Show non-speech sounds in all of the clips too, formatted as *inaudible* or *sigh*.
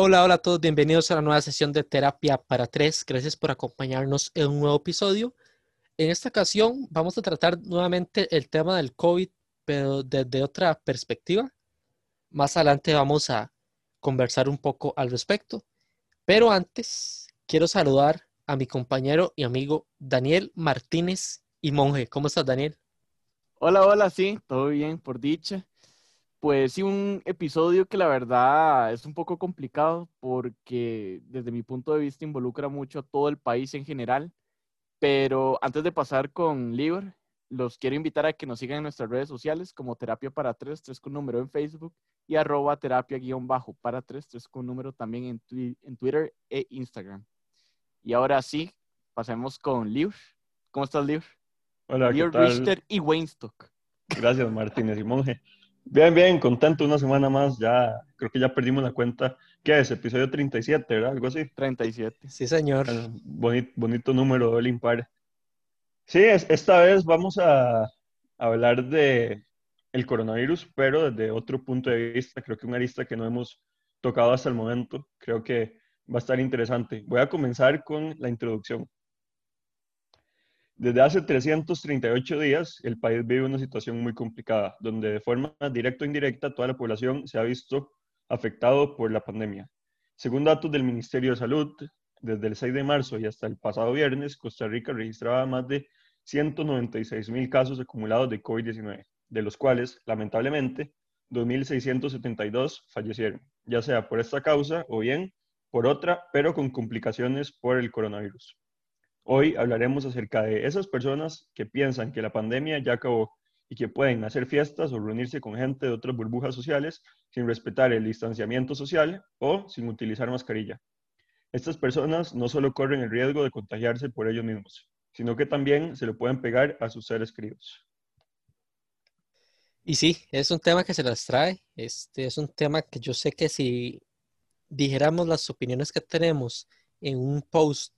Hola, hola a todos, bienvenidos a la nueva sesión de Terapia para Tres. Gracias por acompañarnos en un nuevo episodio. En esta ocasión vamos a tratar nuevamente el tema del COVID, pero desde otra perspectiva. Más adelante vamos a conversar un poco al respecto. Pero antes, quiero saludar a mi compañero y amigo Daniel Martínez y Monje. ¿Cómo estás, Daniel? Hola, hola, sí, todo bien, por dicha. Pues sí, un episodio que la verdad es un poco complicado porque desde mi punto de vista involucra mucho a todo el país en general. Pero antes de pasar con Libre, los quiero invitar a que nos sigan en nuestras redes sociales como Terapia para Tres, tres con número en Facebook y arroba terapia guion bajo para tres, tres con número también en, en Twitter e Instagram. Y ahora sí, pasemos con Libre. ¿Cómo estás, Libre? Hola, ¿qué tal? Richter y Weinstock. Gracias, Martínez y Monje. Bien, bien, contento una semana más. Ya creo que ya perdimos la cuenta. ¿Qué es? Episodio 37, ¿verdad? Algo así. 37. Sí, señor. Bonito, bonito número, doble impar. Sí, es- esta vez vamos a hablar de el coronavirus, pero desde otro punto de vista. Creo que una arista que no hemos tocado hasta el momento. Creo que va a estar interesante. Voy a comenzar con la introducción. Desde hace 338 días, el país vive una situación muy complicada, donde de forma directa o indirecta toda la población se ha visto afectado por la pandemia. Según datos del Ministerio de Salud, desde el 6 de marzo y hasta el pasado viernes, Costa Rica registraba más de 196 mil casos acumulados de COVID-19, de los cuales, lamentablemente, 2.672 fallecieron, ya sea por esta causa o bien por otra, pero con complicaciones por el coronavirus. Hoy hablaremos acerca de esas personas que piensan que la pandemia ya acabó y que pueden hacer fiestas o reunirse con gente de otras burbujas sociales sin respetar el distanciamiento social o sin utilizar mascarilla. Estas personas no solo corren el riesgo de contagiarse por ellos mismos, sino que también se lo pueden pegar a sus seres queridos. Y sí, es un tema que se las trae. Este es un tema que yo sé que si dijéramos las opiniones que tenemos en un post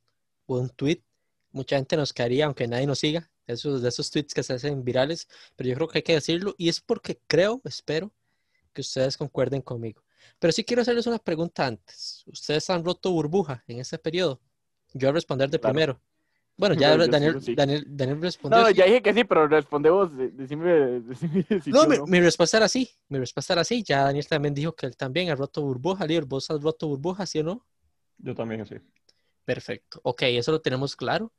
o un tweet, mucha gente nos caería, aunque nadie nos siga. Esos, de esos tweets que se hacen virales, pero yo creo que hay que decirlo y es porque creo, espero que ustedes concuerden conmigo. Pero sí quiero hacerles una pregunta antes. ¿Ustedes han roto burbuja en ese periodo? Yo voy a responder de Claro. primero. Bueno, ya *laughs* Daniel, sí. Daniel, Daniel respondió. No, ya dije que sí, pero responde vos. de- Decime, decime *laughs* si No, sí o mi, no. mi respuesta era sí. Mi respuesta era sí. Ya Daniel también dijo que él también ha roto burbuja. Lior, ¿vos has roto burbuja, sí o no? Yo también sí. Perfecto. Ok, eso lo tenemos claro.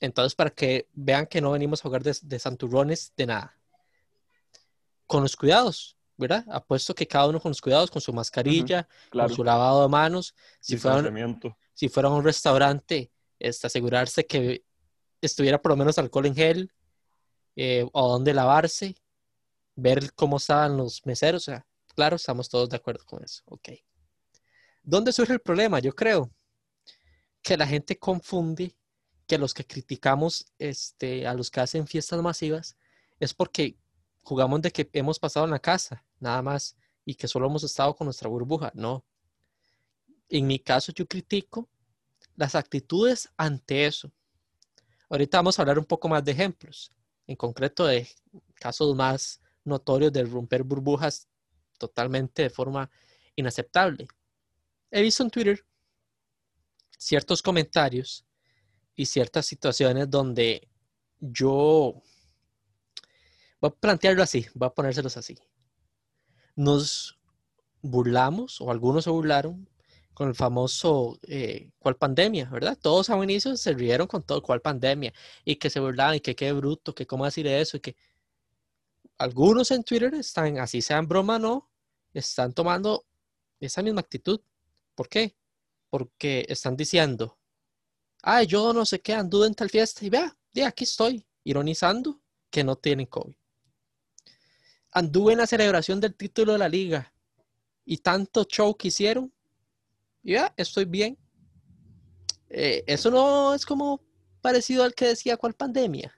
Entonces, para que vean que no venimos a jugar de, de santurrones de nada. Con los cuidados, ¿verdad? Apuesto que cada uno con los cuidados, con su mascarilla, Claro. con su lavado de manos. Si fuera, Distanciamiento. si fuera a un restaurante, este, asegurarse que estuviera por lo menos alcohol en gel eh, o dónde lavarse, ver cómo estaban los meseros. O sea, claro, estamos todos de acuerdo con eso. Ok. ¿Dónde surge el problema? Yo creo que la gente confunde que los que criticamos este, a los que hacen fiestas masivas es porque jugamos de que hemos pasado en la casa, nada más, y que solo hemos estado con nuestra burbuja. No. En mi caso, yo critico las actitudes ante eso. Ahorita vamos a hablar un poco más de ejemplos, en concreto de casos más notorios de romper burbujas totalmente de forma inaceptable. He visto en Twitter ciertos comentarios y ciertas situaciones donde yo voy a plantearlo así, voy a ponérselos así. Nos burlamos, o algunos se burlaron, con el famoso eh, cuál pandemia, ¿verdad? Todos a un inicio se rieron con todo cuál pandemia y que se burlaban y que qué bruto, que cómo decir eso y que algunos en Twitter están, así sean broma no, están tomando esa misma actitud. ¿Por qué? Porque están diciendo, ay, yo no sé qué, anduve en tal fiesta y vea, ya aquí estoy, ironizando que no tienen COVID. Anduve en la celebración del título de la liga y tanto show que hicieron y ya, estoy bien. Eh, eso no es como parecido al que decía cuál pandemia,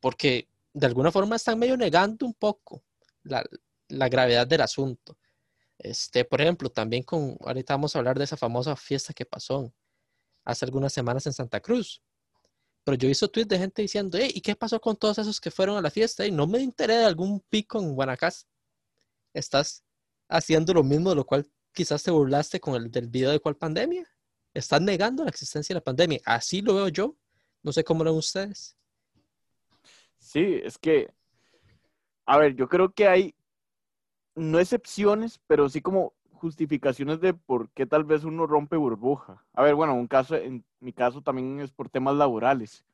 porque de alguna forma están medio negando un poco la, la gravedad del asunto. Este, por ejemplo, también con, ahorita vamos a hablar de esa famosa fiesta que pasó hace algunas semanas en Santa Cruz. Pero yo visto tweets de gente diciendo, "Ey, ¿y qué pasó con todos esos que fueron a la fiesta? Y no me enteré de algún pico en Guanacaste. Estás haciendo lo mismo de lo cual quizás te burlaste con el del video de cuál pandemia. Están negando la existencia de la pandemia. Así lo veo yo. No sé cómo lo ven ustedes. Sí, es que, a ver, yo creo que hay, no excepciones, pero sí como justificaciones de por qué tal vez uno rompe burbuja. A ver, bueno, un caso, en mi caso también es por temas laborales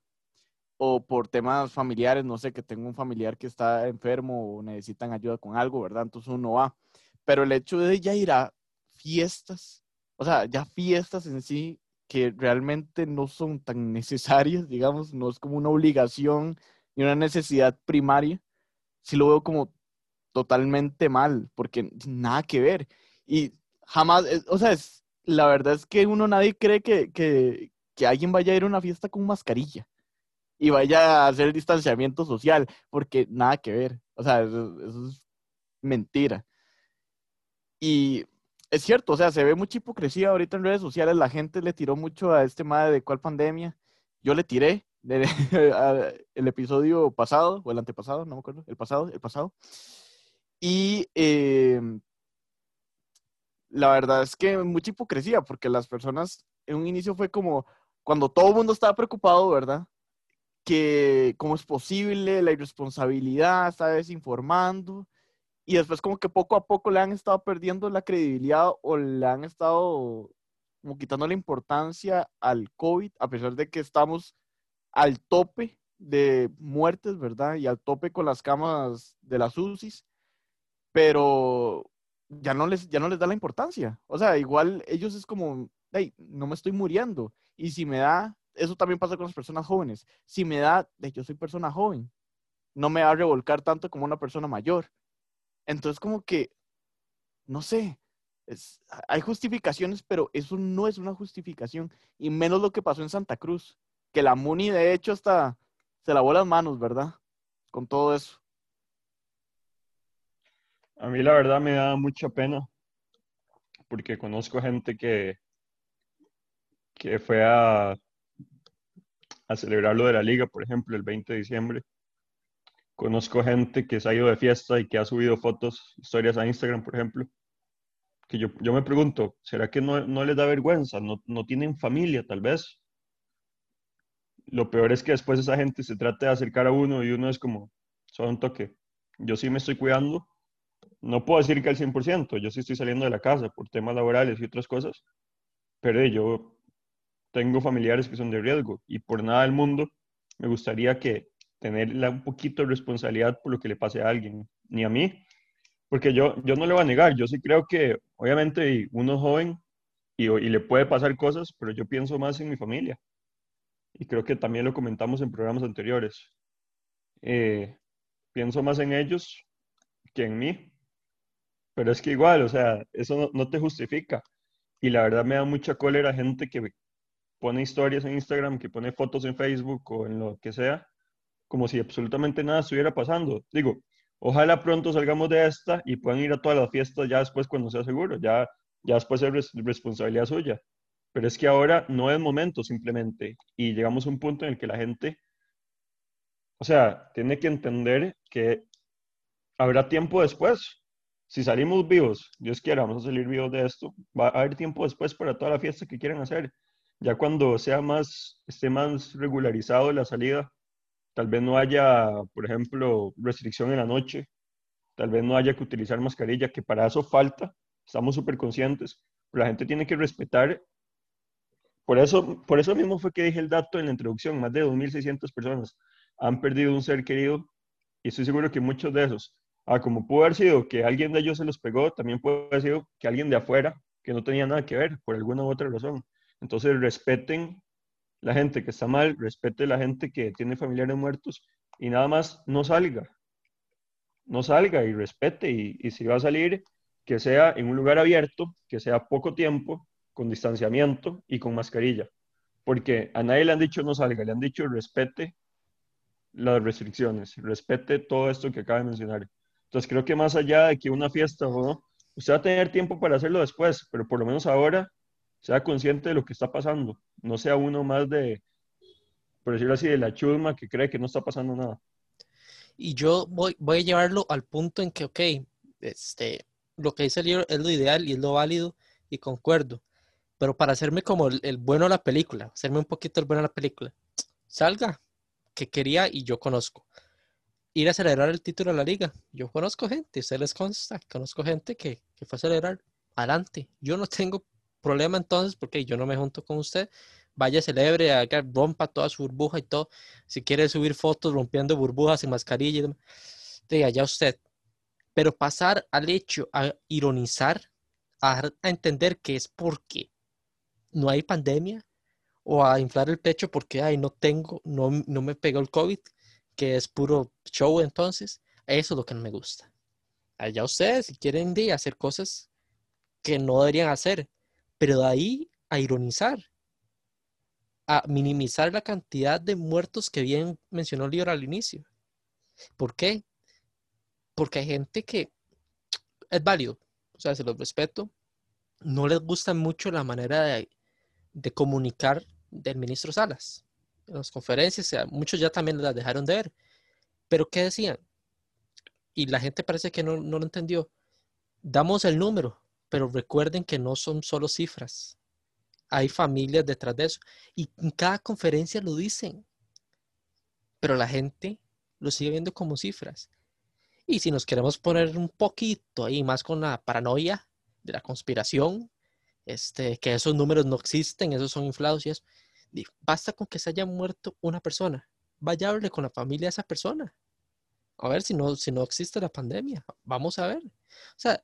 o por temas familiares, no sé, que tengo un familiar que está enfermo o necesitan ayuda con algo, ¿verdad? Entonces uno va. Pero el hecho de ya ir a fiestas, o sea, ya fiestas en sí que realmente no son tan *laughs* necesarias, digamos, no es como una obligación ni una necesidad primaria, sí lo veo como totalmente mal, porque nada que ver. Y jamás, eh, o sea, es, la verdad es que uno nadie cree que, que, que alguien vaya a ir a una fiesta con mascarilla y vaya a hacer distanciamiento social, porque nada que ver. O sea, eso, es mentira. Y es cierto, o sea, se ve mucha hipocresía ahorita en redes sociales. La gente le tiró mucho a este madre de cuál pandemia. Yo le tiré *laughs* el episodio pasado, o el antepasado, no me acuerdo, el pasado, el pasado. Y em, la verdad es que mucha hipocresía, porque las personas en un inicio fue como cuando todo el mundo estaba preocupado, ¿verdad? que cómo es posible, la irresponsabilidad, está desinformando. Y después como que poco a poco le han estado perdiendo la credibilidad o le han estado como quitando la importancia al COVID, a pesar de que estamos al tope de muertes, ¿verdad? Y al tope con las camas de las UCIs, pero ya no les, ya no les da la importancia. O sea, igual ellos es como, hey, no me estoy muriendo. Y si me da, eso también pasa con las personas jóvenes. Si me da, de yo soy persona joven, no me va a revolcar tanto como una persona mayor. Entonces, como que, no sé, hay justificaciones, pero eso no es una justificación. Y menos lo que pasó en Santa Cruz, que la MUNI de hecho hasta se lavó las manos, ¿verdad? Con todo eso. A mí la verdad me da mucha pena, porque conozco gente que, que fue a a celebrar lo de la liga, por ejemplo, el 20 de diciembre. Conozco gente que se ha ido de fiesta y que ha subido fotos, historias a Instagram, por ejemplo, que yo, yo me pregunto, ¿será que no, no les da vergüenza? ¿No, ¿No tienen familia, tal vez? Lo peor es que después esa gente se trata de acercar a uno y uno es como, solo un toque. Yo sí me estoy cuidando. No puedo decir que al 100%, yo sí estoy saliendo de la casa por temas laborales y otras cosas, pero yo tengo familiares que son de riesgo y por nada del mundo me gustaría que tener un poquito de responsabilidad por lo que le pase a alguien, ni a mí, porque yo, yo no le voy a negar, yo sí creo que obviamente uno joven y, y le puede pasar cosas, pero yo pienso más en mi familia y creo que también lo comentamos en programas anteriores. Eh, pienso más en ellos que en mí, pero es que igual, o sea, eso no, te justifica. Y la verdad me da mucha cólera gente que, pone historias en Instagram, que pone fotos en Facebook o en lo que sea, como si absolutamente nada estuviera pasando. Digo, ojalá pronto salgamos de esta y puedan ir a todas las fiestas ya después cuando sea seguro, ya, ya después es responsabilidad suya. Pero es que ahora no es momento simplemente y llegamos a un punto en el que la gente, o sea, tiene que entender que habrá tiempo después. Si salimos vivos, Dios quiera, vamos a salir vivos de esto, va a haber tiempo después para toda la fiesta que quieran hacer. Ya cuando sea más, esté más regularizado la salida, tal vez no haya, por ejemplo, restricción en la noche, tal vez no haya que utilizar mascarilla, que para eso falta, estamos súper conscientes, la gente tiene que respetar. Por eso, por eso mismo fue que dije el dato en la introducción, más de 2.600 personas han perdido un ser querido y estoy seguro que muchos de esos, ah, como pudo haber sido que alguien de ellos se los pegó, también puede haber sido que alguien de afuera que no tenía nada que ver por alguna u otra razón. Entonces respeten la gente que está mal, respete la gente que tiene familiares muertos y nada más no salga. No salga y respete y, si va a salir, que sea en un lugar abierto, que sea poco tiempo, con distanciamiento y con mascarilla. Porque a nadie le han dicho no salga, le han dicho respete las restricciones, respete todo esto que acaba de mencionar. Entonces creo que más allá de que una fiesta o no, usted va a tener tiempo para hacerlo después, pero por lo menos ahora sea consciente de lo que está pasando, no sea uno más de, por decirlo así, de la chusma que cree que no está pasando nada. Y yo voy, voy a llevarlo al punto en que, ok, este, lo que dice el libro es lo ideal y es lo válido y concuerdo. Pero para hacerme como el, el bueno de la película, hacerme un poquito el bueno de la película, salga, que quería y yo conozco. Ir a celebrar el título de la liga. Yo conozco gente, ustedes les consta, conozco gente que, que fue a celebrar. Adelante. Yo no tengo problema entonces porque yo no me junto con usted. Vaya, celebre, haga, rompa toda su burbuja y todo. Si quiere subir fotos rompiendo burbujas sin mascarilla, diga ya usted. Pero pasar al hecho a ironizar, a, a entender que es porque no hay pandemia o a inflar el pecho porque ay, no tengo, no, no me pegó el COVID, que es puro show entonces, eso es lo que no me gusta. Allá ustedes, si quieren de hacer cosas que no deberían hacer, pero de ahí a ironizar, a minimizar la cantidad de muertos que bien mencionó Libra al inicio. ¿Por qué? Porque hay gente que es válido, o sea, se los respeto, no les gusta mucho la manera de, de comunicar del ministro Salas. Las conferencias, muchos ya también las dejaron de ver. Pero ¿qué decían? Y la gente parece que no, no lo entendió. Damos el número, pero recuerden que no son solo cifras. Hay familias detrás de eso. Y en cada conferencia lo dicen. Pero la gente lo sigue viendo como cifras. Y si nos queremos poner un poquito ahí más con la paranoia de la conspiración, este, que esos números no existen, esos son inflados y eso, basta con que se haya muerto una persona. Vaya a hablarle con la familia de esa persona. A ver si no, si no existe la pandemia. Vamos a ver. O sea,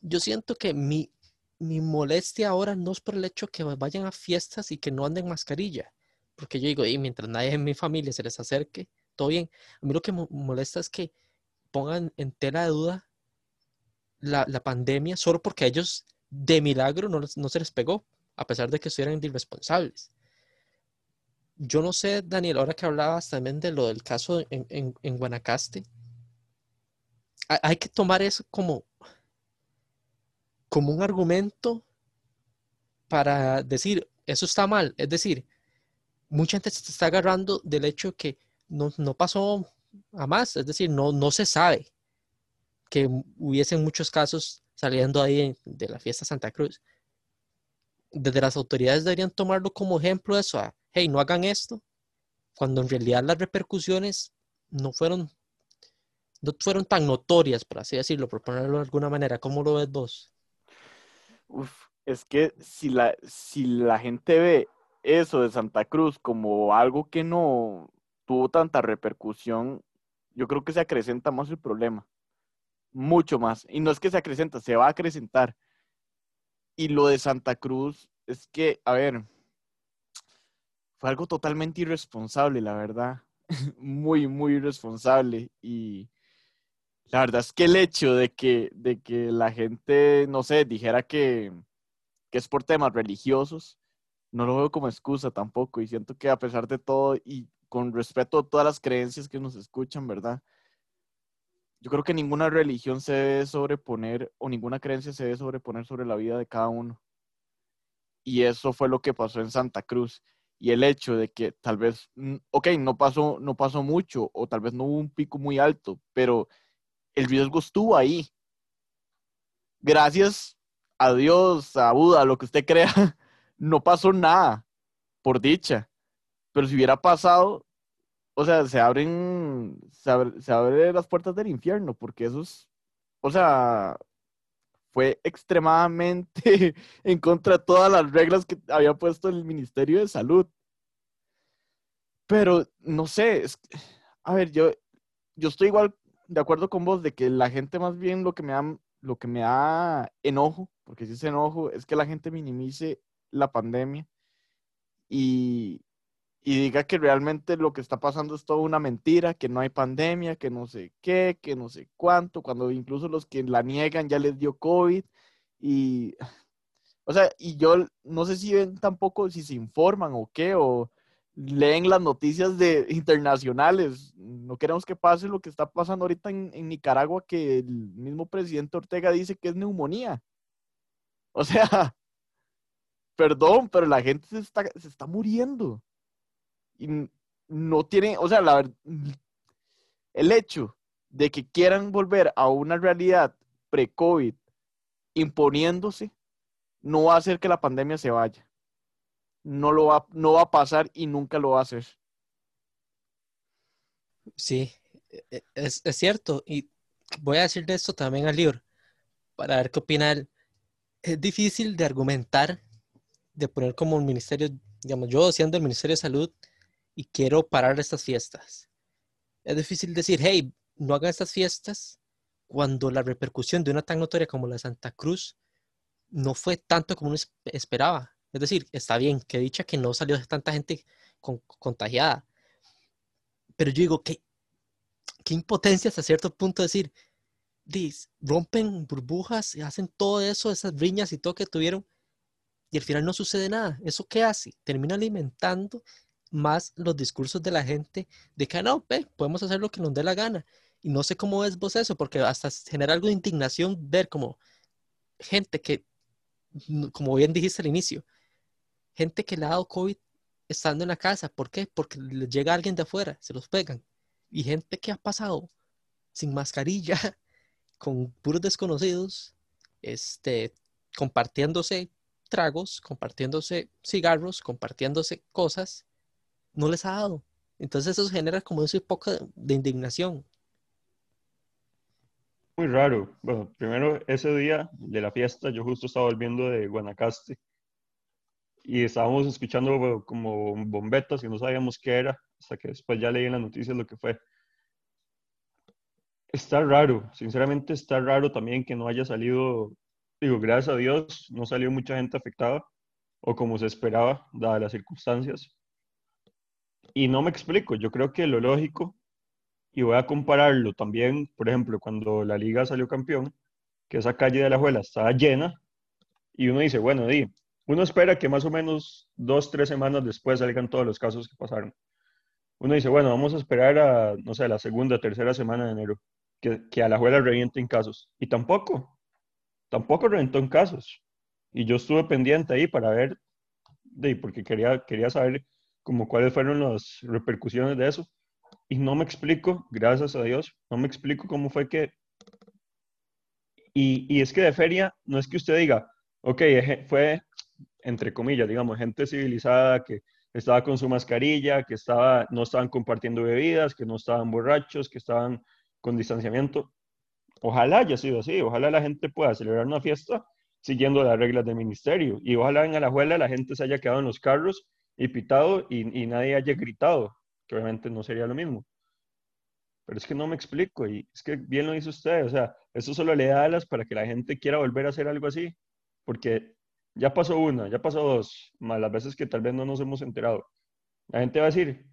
yo siento que mi, mi molestia ahora no es por el hecho que vayan a fiestas y que no anden mascarilla. Porque yo digo, y mientras nadie en mi familia se les acerque, todo bien. A mí lo que me molesta es que pongan en tela de duda la, la pandemia solo porque ellos de milagro no, no se les pegó, a pesar de que estuvieran irresponsables. Yo no sé, Daniel, ahora que hablabas también de lo del caso en, Guanacaste, hay, que tomar eso como, como un argumento para decir, eso está mal. Es decir, mucha gente se está agarrando del hecho que no, no pasó a más, es decir, no, no se sabe que hubiesen muchos casos saliendo ahí de la fiesta Santa Cruz. Desde las autoridades deberían tomarlo como ejemplo eso, hey, no hagan esto, cuando en realidad las repercusiones no fueron, no fueron tan notorias, por así decirlo, por ponerlo de alguna manera. ¿Cómo lo ves vos? Es que si la, si la gente ve eso de Santa Cruz como algo que no tuvo tanta repercusión, yo creo que se acrecenta más el problema. Mucho más. Y no es que se acrecenta, se va a acrecentar. Y lo de Santa Cruz es que, a ver, fue algo totalmente irresponsable, la verdad. *laughs* Muy, muy irresponsable. Y la verdad es que el hecho de que, de que la gente, no sé, dijera que, que es por temas religiosos, no lo veo como excusa tampoco. Y siento que a pesar de todo y con respeto a todas las creencias que nos escuchan, ¿verdad? Yo creo que ninguna religión se debe sobreponer o ninguna creencia se debe sobreponer sobre la vida de cada uno. Y eso fue lo que pasó en Santa Cruz. Y el hecho de que tal vez, mm, ok, no pasó, no pasó mucho o tal vez no hubo un pico muy alto, pero el riesgo estuvo ahí. Gracias a Dios, a Buda, lo que usted crea, *laughs* no pasó nada, por dicha. Pero si hubiera pasado, o sea, se abren, se abre, se abren las puertas del infierno, porque eso es, o sea, fue extremadamente *laughs* en contra de todas las reglas que había puesto el Ministerio de Salud. Pero, no sé, es, a ver, yo, yo estoy igual de acuerdo con vos de que la gente más bien lo que me da, lo que me da enojo, porque si es enojo, es que la gente minimice la pandemia y, y diga que realmente lo que está pasando es toda una mentira, que no hay pandemia, que no sé qué, que no sé cuánto, cuando incluso los que la niegan ya les dio COVID y, *sighs* o sea, y yo no sé si ven tampoco, si se informan o qué, o leen las noticias de *laughs* internacionales. No queremos que pase lo que está pasando ahorita en, Nicaragua, que el mismo presidente Ortega dice que es neumonía. O sea, *laughs* perdón, pero la gente se está, se está muriendo. Y no tiene, o sea, la el hecho de que quieran volver a una realidad pre-COVID imponiéndose, no va a hacer que la pandemia se vaya. No, lo va, no va a pasar y nunca lo va a hacer. Sí, e, e, es, es cierto. Y voy a decirle esto también al libro, para ver qué opina él. Es difícil de argumentar, de poner como un ministerio, digamos, yo siendo el Ministerio de Salud y quiero parar estas fiestas. Es difícil decir, hey, no hagan estas fiestas cuando la repercusión de una tan notoria como la Santa Cruz no fue tanto como uno esperaba. Es decir, está bien, que dicha que no salió tanta gente contagiada. Pero yo digo, que qué impotencia hasta cierto punto decir, rompen burbujas hacen todo eso, esas riñas y todo que tuvieron, y al final no sucede nada. ¿Eso qué hace? Termina alimentando más los discursos de la gente de que no, podemos hacer lo que nos dé la gana. Y no sé cómo es vos eso, porque hasta genera algo de indignación ver como gente que, como bien dijiste al inicio, gente que le ha dado COVID estando en la casa. ¿Por qué? Porque le llega alguien de afuera, se los pegan. Y gente que ha pasado sin mascarilla, *laughs* con puros desconocidos, este, compartiéndose tragos, compartiéndose cigarros, compartiéndose cosas, no les ha dado. Entonces eso genera como ese poco de indignación. Muy raro. Bueno, primero ese día de la fiesta yo justo estaba volviendo de Guanacaste y estábamos escuchando como bombetas y no sabíamos qué era, hasta que después ya leí en las noticias lo que fue. Está raro, sinceramente está raro también que no haya salido, digo, gracias a Dios, no salió mucha gente afectada, o como se esperaba, dadas las circunstancias. Y no me explico, yo creo que lo lógico, y voy a compararlo también, por ejemplo, cuando la liga salió campeón, que esa calle de la Juela estaba llena, y uno dice, bueno, di, uno espera que más o menos dos, tres semanas después salgan todos los casos que pasaron. Uno dice, bueno, vamos a esperar a, no sé, la segunda, tercera semana de enero, que, que a la juela revienten casos. Y tampoco, tampoco reventó en casos. Y yo estuve pendiente ahí para ver, de, porque quería, quería saber como cuáles fueron las repercusiones de eso. Y no me explico, gracias a Dios, no me explico cómo fue que... Y, y es que de feria no es que usted diga, ok, fue entre comillas, digamos, gente civilizada que estaba con su mascarilla, que estaba, no estaban compartiendo bebidas, que no estaban borrachos, que estaban con distanciamiento. Ojalá haya sido así, ojalá la gente pueda celebrar una fiesta siguiendo las reglas del ministerio y ojalá en Alajuela la gente se haya quedado en los carros y pitado y, nadie haya gritado, que obviamente no sería lo mismo. Pero es que no me explico y es que bien lo hizo usted, o sea, eso solo le da alas para que la gente quiera volver a hacer algo así, porque ya pasó una, ya pasó dos, más las veces que tal vez no nos hemos enterado. La gente va a decir,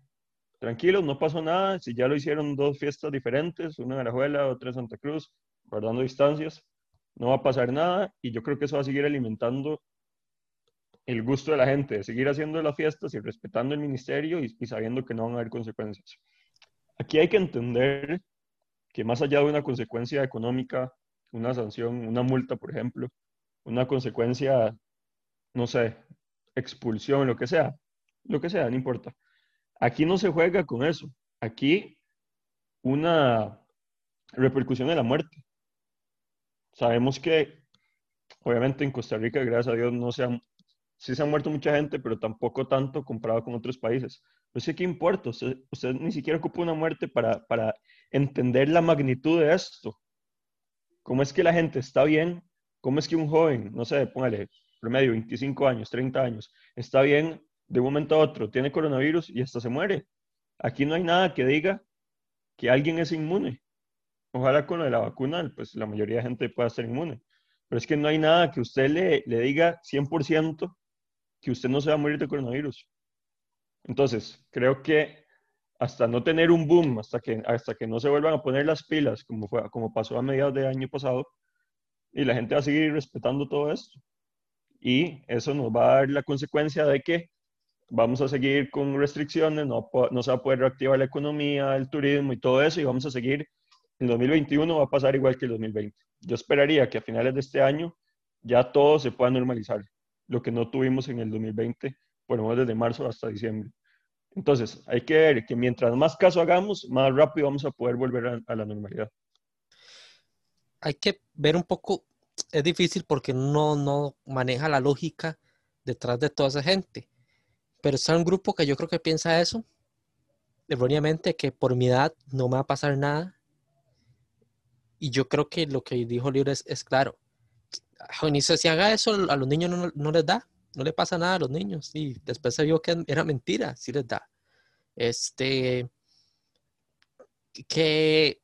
tranquilos, no pasó nada, si ya lo hicieron dos fiestas diferentes, una en Arajuela, otra en Santa Cruz, guardando distancias, no va a pasar nada y yo creo que eso va a seguir alimentando el gusto de la gente de seguir haciendo las fiestas y respetando el ministerio y, sabiendo que no van a haber consecuencias. Aquí hay que entender que más allá de una consecuencia económica, una sanción, una multa, por ejemplo, una consecuencia no sé, expulsión, lo que sea, lo que sea, no importa. Aquí no se juega con eso. Aquí una repercusión de la muerte. Sabemos que, obviamente, en Costa Rica, gracias a Dios, no se han, sí se ha muerto mucha gente, pero tampoco tanto comparado con otros países. No sé qué importa. Usted, usted ni siquiera ocupa una muerte para, para entender la magnitud de esto. ¿Cómo es que la gente está bien? ¿Cómo es que un joven, no sé, póngale promedio 25 años, 30 años, está bien de un momento a otro, tiene coronavirus y hasta se muere. Aquí no hay nada que diga que alguien es inmune. Ojalá con lo de la vacuna, pues la mayoría de gente pueda ser inmune. Pero es que no hay nada que usted le, le diga 100% que usted no se va a morir de coronavirus. Entonces, creo que hasta no tener un boom, hasta que, hasta que no se vuelvan a poner las pilas, como, fue, como pasó a mediados del año pasado, y la gente va a seguir respetando todo esto y eso nos va a dar la consecuencia de que vamos a seguir con restricciones, no, no se va a poder reactivar la economía, el turismo y todo eso y vamos a seguir, en 2021 va a pasar igual que el 2020. Yo esperaría que a finales de este año ya todo se pueda normalizar, lo que no tuvimos en el 2020, por lo menos desde marzo hasta diciembre. Entonces, hay que ver que mientras más caso hagamos, más rápido vamos a poder volver a, a la normalidad. Hay que ver un poco es difícil porque uno no maneja la lógica detrás de toda esa gente. Pero está un grupo que yo creo que piensa eso, erróneamente, que por mi edad no me va a pasar nada. Y yo creo que lo que dijo Libre es, es claro. Haga eso, a los niños no, no les da, no le pasa nada a los niños. Y después se vio que era mentira, sí les da. Este, que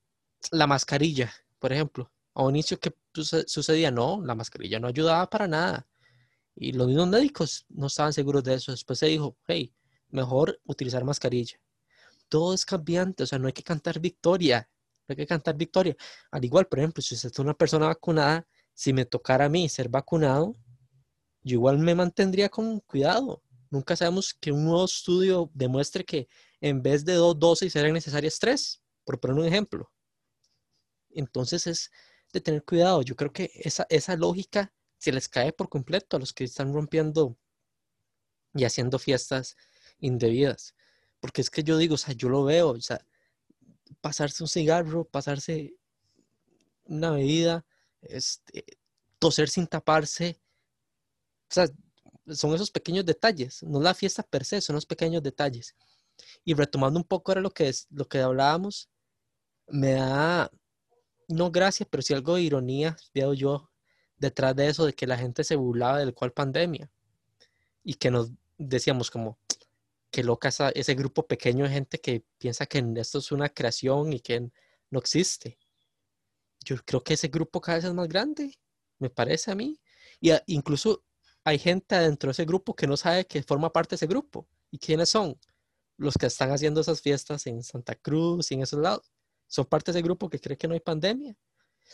la mascarilla, por ejemplo, a un inicio que sucedía, no, la mascarilla no ayudaba para nada. Y los mismos médicos no estaban seguros de eso. Después se dijo, hey, mejor utilizar mascarilla. Todo es cambiante, o sea, no hay que cantar victoria, no hay que cantar victoria. Al igual, por ejemplo, si usted es una persona vacunada, si me tocara a mí ser vacunado, yo igual me mantendría con cuidado. Nunca sabemos que un nuevo estudio demuestre que en vez de dos dosis serán necesarias tres, por poner un ejemplo. Entonces es de tener cuidado. Yo creo que esa, esa lógica se les cae por completo a los que están rompiendo y haciendo fiestas indebidas. Porque es que yo digo, o sea, yo lo veo, o sea, pasarse un cigarro, pasarse una bebida, este, toser sin taparse, son esos pequeños detalles, no la fiesta per se, son los pequeños detalles. Y retomando un poco ahora lo que, es, lo que hablábamos, me da, no gracia, pero sí algo de ironía, veo yo, detrás de eso, de que la gente se burlaba del cual pandemia y que nos decíamos como, que loca ese grupo pequeño de gente que piensa que esto es una creación y que no existe. Yo creo que ese grupo cada vez es más grande, me parece a mí. Y incluso hay gente dentro de ese grupo que no sabe que forma parte de ese grupo. ¿Y quiénes son? Los que están haciendo esas fiestas en Santa Cruz y en esos lados. Son parte de ese grupo que cree que no hay pandemia.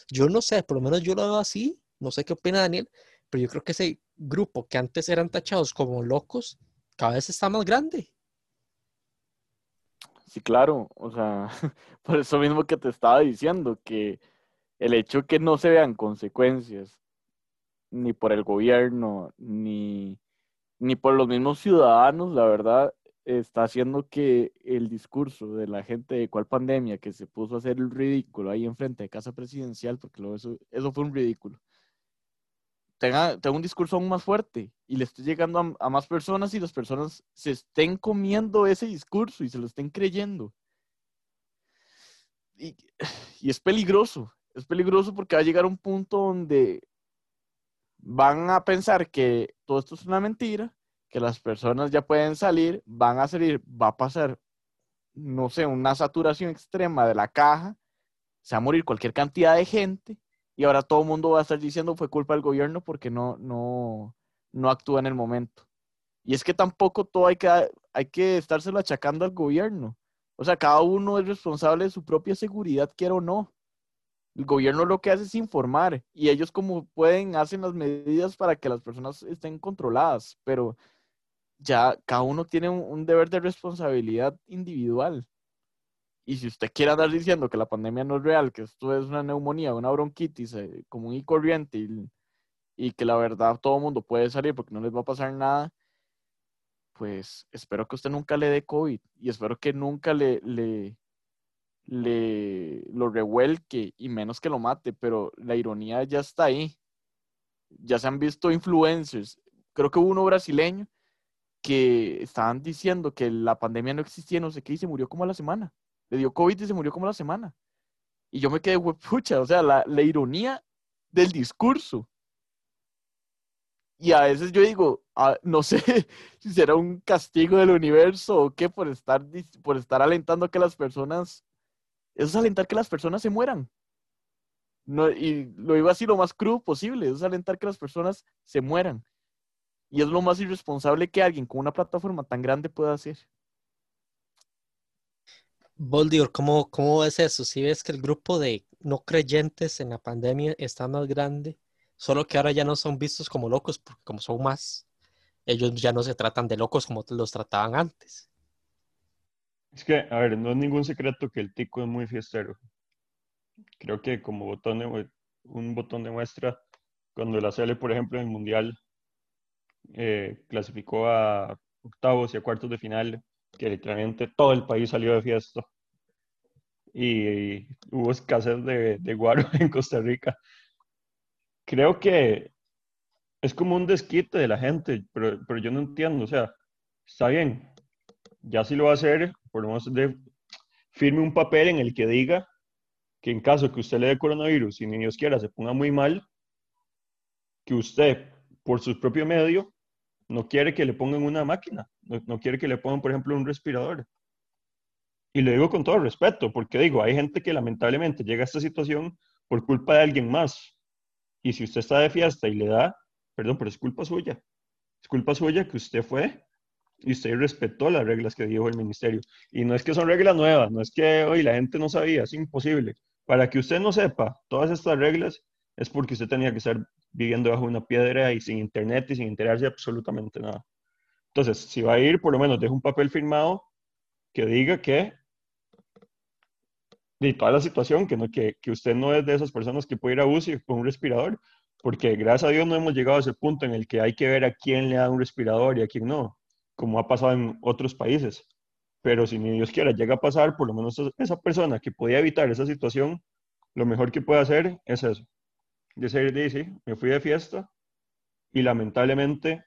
Yo no sé, por lo menos yo lo veo así no sé qué opina Daniel, pero yo creo que ese grupo que antes eran tachados como locos, cada vez está más grande. Sí, claro, o sea, *laughs* por eso mismo que te estaba diciendo, que el hecho que no se vean consecuencias, ni por el gobierno, ni, ni por los mismos ciudadanos, la verdad, está haciendo que el discurso de la gente de cuál pandemia que se puso a hacer el ridículo ahí enfrente de casa presidencial, porque eso, eso fue un ridículo, tenga, un discurso aún más fuerte y le esté llegando a, más personas y las personas se estén comiendo ese discurso y se lo estén creyendo. Y, y es peligroso, es peligroso porque va a llegar un punto donde van a pensar que todo esto es una mentira, que las personas ya pueden salir, van a salir, va a pasar, no sé, una saturación extrema de la caja, se va a morir cualquier cantidad de gente y ahora todo el mundo va a estar diciendo fue culpa del gobierno porque no, no, no actúa en el momento. Y es que tampoco todo hay que, hay que estárselo achacando al gobierno. O sea, cada uno es responsable de su propia seguridad, quiera o no. El gobierno lo que hace es informar y ellos como pueden hacen las medidas para que las personas estén controladas, pero ya cada uno tiene un deber de responsabilidad individual. Y si usted quiere andar diciendo que la pandemia no es real, que esto es una neumonía, una bronquitis eh, común y corriente, y, que la verdad todo el mundo puede salir porque no les va a pasar nada, pues espero que usted nunca le dé COVID y espero que nunca le, le, le lo revuelque y menos que lo mate, pero la ironía ya está ahí. Ya se han visto influencers. Creo que hubo uno brasileño que estaban diciendo que la pandemia no existía, no sé qué, y se murió como a la semana le dio COVID y se murió como la semana. Y yo me quedé, pucha, o sea, la, ironía del discurso. Y a veces yo digo, ah, no *laughs* sé si será un castigo del universo o qué por estar, por estar alentando a que las personas, eso es alentar que las personas se mueran. Y lo digo así lo más crudo posible, es alentar que las personas se mueran. Y es lo más irresponsable que alguien con una plataforma tan grande pueda hacer. Boldior, ¿cómo, ¿cómo ves eso? Si ves que el grupo de no creyentes en la pandemia está más grande, solo que ahora ya no son vistos como locos, porque como son más, ellos ya no se tratan de locos como los trataban antes. Es que, a ver, no es ningún secreto que el tico es muy fiestero. Creo que como botón de, un botón de muestra, cuando la Sele, por ejemplo, en el Mundial eh, clasificó a octavos y a cuartos de final, que literalmente todo el país salió de fiesta y, hubo escasez de, de, guaro *laughs* en Costa Rica. creo que es como un desquite de la gente, pero, pero yo no entiendo, o sea, está bien, ya si lo va a hacer, por lo menos de, firme un papel en el que diga que en caso que usted le dé coronavirus y ni Dios quiera se ponga muy mal, que usted, por su propio medio, no quiere que le pongan una máquina, no, no quiere que le pongan, por ejemplo, un respirador. Y lo digo con todo respeto, porque digo, hay gente que lamentablemente llega a esta situación por culpa de alguien más. Y si usted está de fiesta y le da, perdón, pero es culpa suya. Es culpa suya que usted fue y usted respetó las reglas que dijo el ministerio. Y no es que son reglas nuevas, no es que hoy la gente no sabía, es imposible. Para que usted no sepa todas estas reglas, es porque usted tenía que estar viviendo bajo una piedra y sin internet y sin enterarse absolutamente nada. Entonces, si va a ir, por lo menos deje un papel firmado que diga que de toda la situación, que, no, que, que usted no es de esas personas que puede ir a UCI con un respirador, porque gracias a Dios no hemos llegado a ese punto en el que hay que ver a quién le da un respirador y a quién no, como ha pasado en otros países. Pero si ni Dios quiera llega a pasar, por lo menos esa persona que podía evitar esa situación, lo mejor que puede hacer es eso. Decir, sí, me fui de fiesta y lamentablemente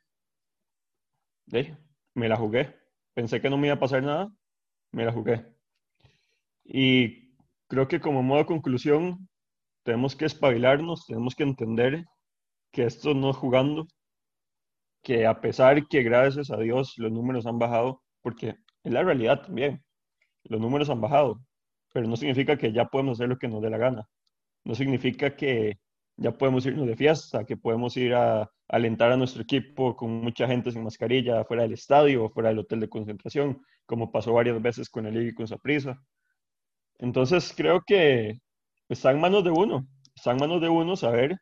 me la jugué. Pensé que no me iba a pasar nada, me la jugué. Y creo que como modo de conclusión, tenemos que espabilarnos, tenemos que entender que esto no es jugando, que a pesar que gracias a Dios los números han bajado, porque es la realidad también, los números han bajado, pero no significa que ya podemos hacer lo que nos dé la gana. No significa que ya podemos irnos de fiesta, que podemos ir a, alentar a nuestro equipo con mucha gente sin mascarilla fuera del estadio fuera del hotel de concentración, como pasó varias veces con el Liga y con Saprisa. Entonces creo que está en manos de uno, está en manos de uno saber,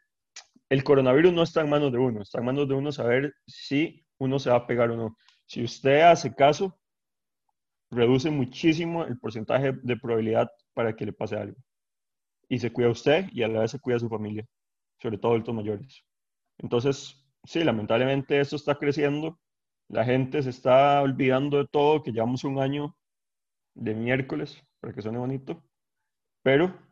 el coronavirus no está en manos de uno, está en manos de uno saber si uno se va a pegar o no. Si usted hace caso, reduce muchísimo el porcentaje de probabilidad para que le pase algo. Y se cuida usted y a la vez se cuida su familia, sobre todo adultos mayores. Entonces, sí, lamentablemente esto está creciendo. La gente se está olvidando de todo, que llevamos un año de miércoles, para que suene bonito, pero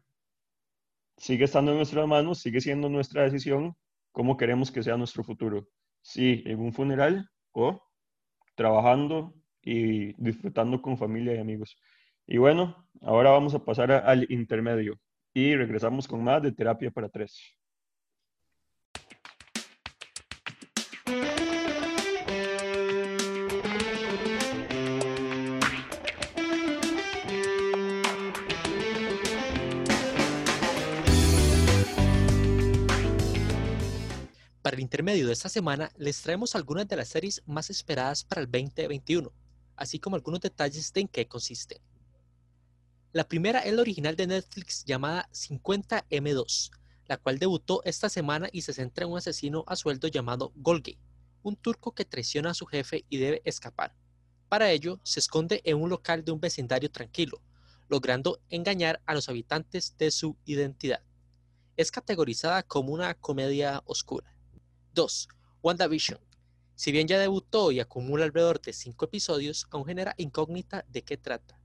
sigue estando en nuestras manos, sigue siendo nuestra decisión cómo queremos que sea nuestro futuro. Si en un funeral o trabajando y disfrutando con familia y amigos. Y bueno, ahora vamos a pasar al intermedio y regresamos con más de terapia para tres. Para el intermedio de esta semana les traemos algunas de las series más esperadas para el 2021, así como algunos detalles de en qué consiste. La primera es la original de Netflix llamada 50M2, la cual debutó esta semana y se centra en un asesino a sueldo llamado Golge, un turco que traiciona a su jefe y debe escapar. Para ello, se esconde en un local de un vecindario tranquilo, logrando engañar a los habitantes de su identidad. Es categorizada como una comedia oscura. 2. WandaVision. Si bien ya debutó y acumula alrededor de 5 episodios, aún genera incógnita de qué trata.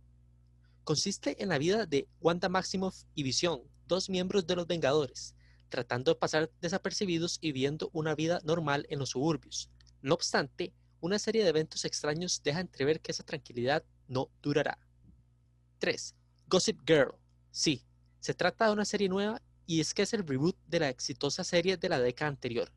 Consiste en la vida de Wanda Maximoff y Vision, dos miembros de los Vengadores, tratando de pasar desapercibidos y viviendo una vida normal en los suburbios. No obstante, una serie de eventos extraños deja entrever que esa tranquilidad no durará. 3. Gossip Girl. Sí, se trata de una serie nueva y es que es el reboot de la exitosa serie de la década anterior.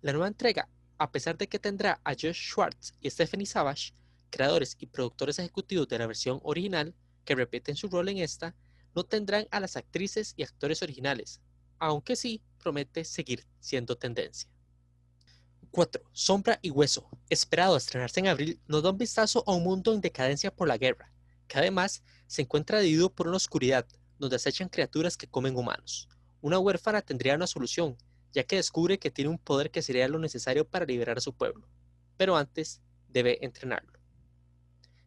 La nueva entrega, a pesar de que tendrá a Josh Schwartz y Stephanie Savage, creadores y productores ejecutivos de la versión original, que repiten su rol en esta, no tendrán a las actrices y actores originales, aunque sí promete seguir siendo tendencia. 4. Sombra y Hueso, esperado a estrenarse en abril, nos da un vistazo a un mundo en decadencia por la guerra, que además se encuentra dividido por una oscuridad, donde acechan criaturas que comen humanos. Una huérfana tendría una solución, ya que descubre que tiene un poder que sería lo necesario para liberar a su pueblo, pero antes debe entrenarlo.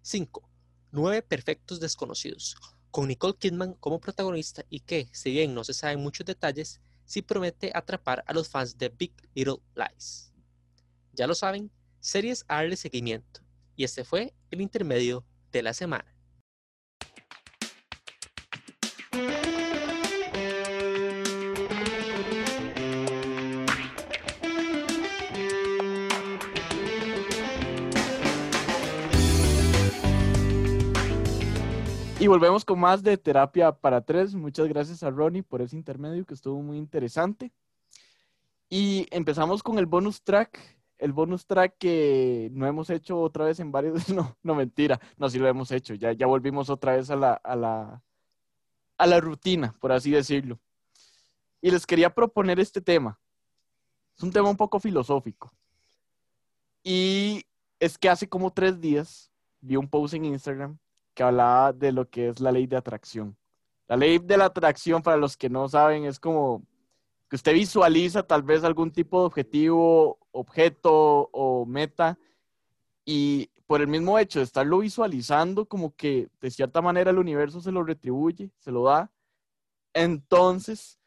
5. Nueve perfectos desconocidos, con Nicole Kidman como protagonista y que, si bien no se saben muchos detalles, sí promete atrapar a los fans de Big Little Lies. Ya lo saben, series a darle seguimiento, y este fue el intermedio de la semana. Y volvemos con más de terapia para tres. Muchas gracias a Ronnie por ese intermedio que estuvo muy interesante. Y empezamos con el bonus track. El bonus track que no hemos hecho otra vez en varios. *laughs* No, no mentira. No, sí lo hemos hecho. Ya, ya volvimos otra vez a la, a la, a la rutina, por así decirlo. Y les quería proponer este tema. Es un tema un poco filosófico. Y es que hace como tres días vi un post en Instagram hablaba de lo que es la ley de atracción. La ley de la atracción, para los que no saben, es como que usted visualiza tal vez algún tipo de objetivo, objeto o meta y por el mismo hecho de estarlo visualizando, como que de cierta manera el universo se lo retribuye, se lo da. Entonces,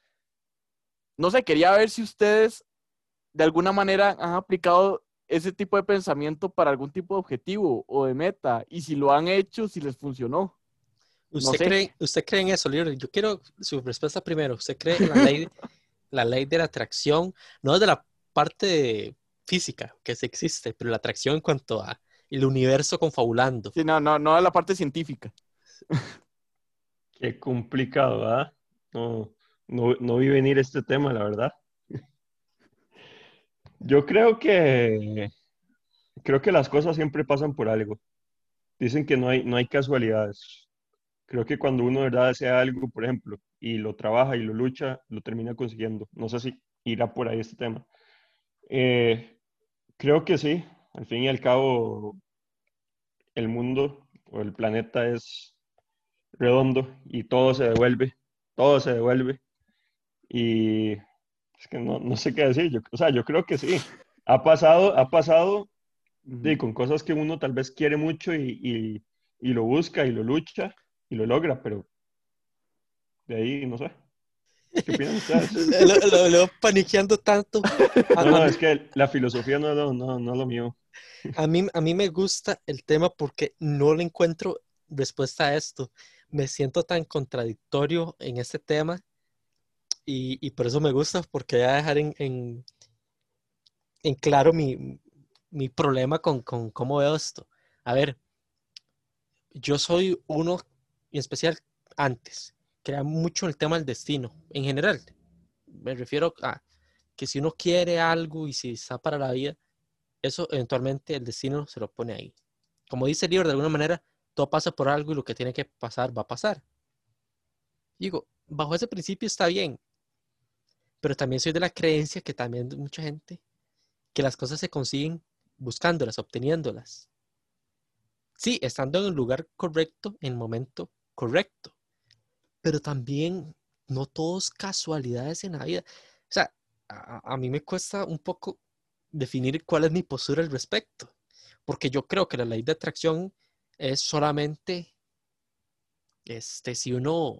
no sé, quería ver si ustedes de alguna manera han aplicado ese tipo de pensamiento para algún tipo de objetivo o de meta y si lo han hecho, si les funcionó. ¿Usted, cree, ¿Usted cree en eso, Lior? Yo quiero su respuesta primero. ¿Usted cree en la ley, *laughs* la ley de la atracción? No de la parte física que se existe, pero la atracción en cuanto a el universo confabulando. Sí, no, no, no de la parte científica. Qué complicado, ¿ah? No, no, no vi venir este tema, la verdad. Yo creo que creo que las cosas siempre pasan por algo. Dicen que no hay, no hay casualidades. Creo que cuando uno de verdad desea algo, por ejemplo, y lo trabaja y lo lucha, lo termina consiguiendo. No sé si irá por ahí este tema. Eh, creo que sí. Al fin y al cabo, el mundo o el planeta es redondo y todo se devuelve. Todo se devuelve. Y es que no, no sé qué decir. Yo, o sea, yo creo que sí. Ha pasado, ha pasado con cosas que uno tal vez quiere mucho y, y, lo busca y lo lucha y lo logra, pero de ahí no sé. ¿Qué opinan ustedes? *laughs* lo, lo, paniqueando tanto. No, no, es que la filosofía no, no, no, no es lo mío. A mí, a mí me gusta el tema porque no le encuentro respuesta a esto. Me siento tan contradictorio en este tema y, por eso me gusta, porque voy a dejar en, en, claro mi, mi problema con, con, cómo veo esto. A ver, yo soy uno, en especial antes, crea mucho el tema del destino, en general. Me refiero a que si uno quiere algo y si está para la vida, eso eventualmente el destino se lo pone ahí. Como dice el libro, de alguna manera, todo pasa por algo y lo que tiene que pasar va a pasar. Digo, bajo ese principio está bien, pero también soy de la creencia que también mucha gente, que las cosas se consiguen buscándolas, obteniéndolas. Sí, estando en el lugar correcto, en el momento correcto, pero también no todos casualidades en la vida. O sea, a, a mí me cuesta un poco definir cuál es mi postura al respecto, porque yo creo que la ley de atracción es solamente, este, si uno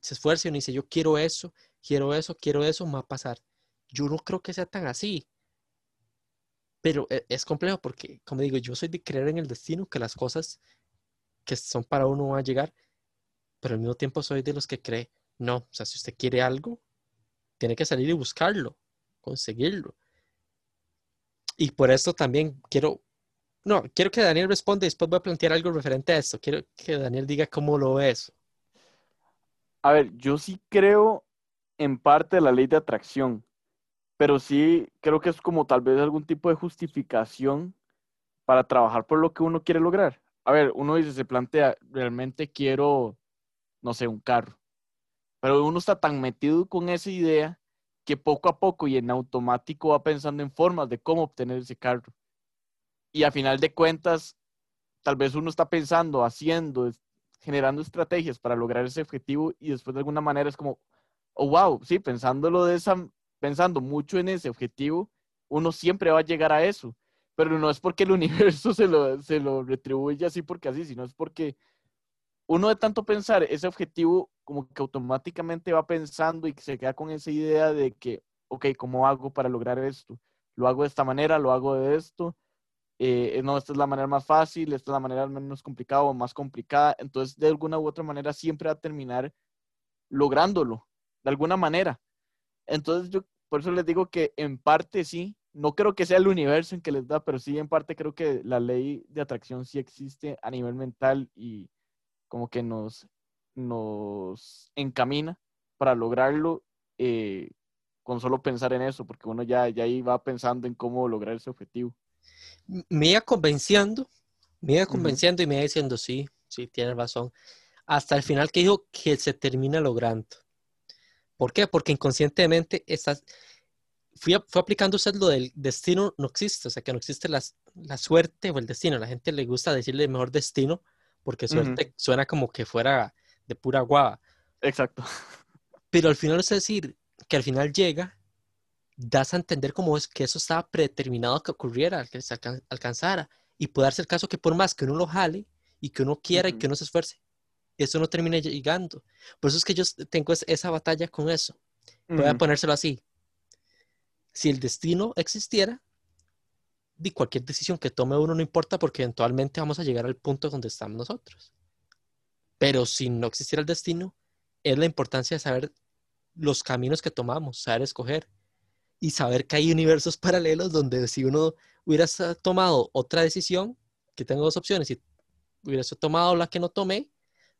se esfuerza y uno dice, yo quiero eso, quiero eso, quiero eso, va a pasar. Yo no creo que sea tan así. Pero e, es complejo porque, como digo, yo soy de creer en el destino, que las cosas que son para uno van a llegar, pero al mismo tiempo soy de los que cree, no, o sea, si usted quiere algo, tiene que salir y buscarlo, conseguirlo. Y por eso también quiero, no, quiero que Daniel responda y después voy a plantear algo referente a esto. Quiero que Daniel diga cómo lo eso. A ver, yo sí creo en parte la ley de atracción, pero sí creo que es como tal vez algún tipo de justificación para trabajar por lo que uno quiere lograr. A ver, uno dice, se plantea, realmente quiero, no sé, un carro, pero uno está tan metido con esa idea que poco a poco y en automático va pensando en formas de cómo obtener ese carro. Y a final de cuentas, tal vez uno está pensando, haciendo, generando estrategias para lograr ese objetivo y después de alguna manera es como, oh, wow, sí, pensándolo de esa, pensando mucho en ese objetivo, uno siempre va a llegar a eso. Pero no es porque el *laughs* universo se lo, se lo retribuye así porque así, sino es porque uno de tanto pensar ese objetivo, como que automáticamente va pensando y se queda con esa idea de que, ok, ¿cómo hago para lograr esto? Lo hago de esta manera, lo hago de esto. Eh, no, esta es la manera más fácil, esta es la manera menos complicada o más complicada. Entonces, de alguna u otra manera, siempre va a terminar lográndolo de alguna manera. Entonces yo por eso les digo que en parte sí, no creo que sea el universo en que les da, pero sí en parte creo que la ley de atracción sí existe a nivel mental y, como que nos, nos encamina para lograrlo eh, con solo pensar en eso, porque uno ya, ya ahí va pensando en cómo lograr ese objetivo. Me iba convenciendo, me iba convenciendo y me iba diciendo, sí, sí, tienes razón. Hasta el final que dijo que se termina logrando. ¿Por qué? Porque inconscientemente estás, fui, fue aplicando usted lo del destino no existe, o sea, que no existe la, la suerte o el destino. La gente le gusta decirle mejor destino porque suerte suena como que fuera de pura guava. Exacto. Pero al final es decir que al final llega, das a entender como es que eso estaba predeterminado que ocurriera, que se alcanzara. Y puede darse el caso que por más que uno lo jale y que uno quiera y que uno se esfuerce, eso no termine llegando. Por eso es que yo tengo esa batalla con eso. Voy a ponérselo así. Si el destino existiera, de cualquier decisión que tome uno no importa porque eventualmente vamos a llegar al punto donde estamos nosotros. Pero si no existiera el destino, es la importancia de saber los caminos que tomamos, saber escoger y saber que hay universos *laughs* paralelos donde si uno hubiera tomado otra decisión, que tengo dos opciones, y hubiera tomado la que no tomé,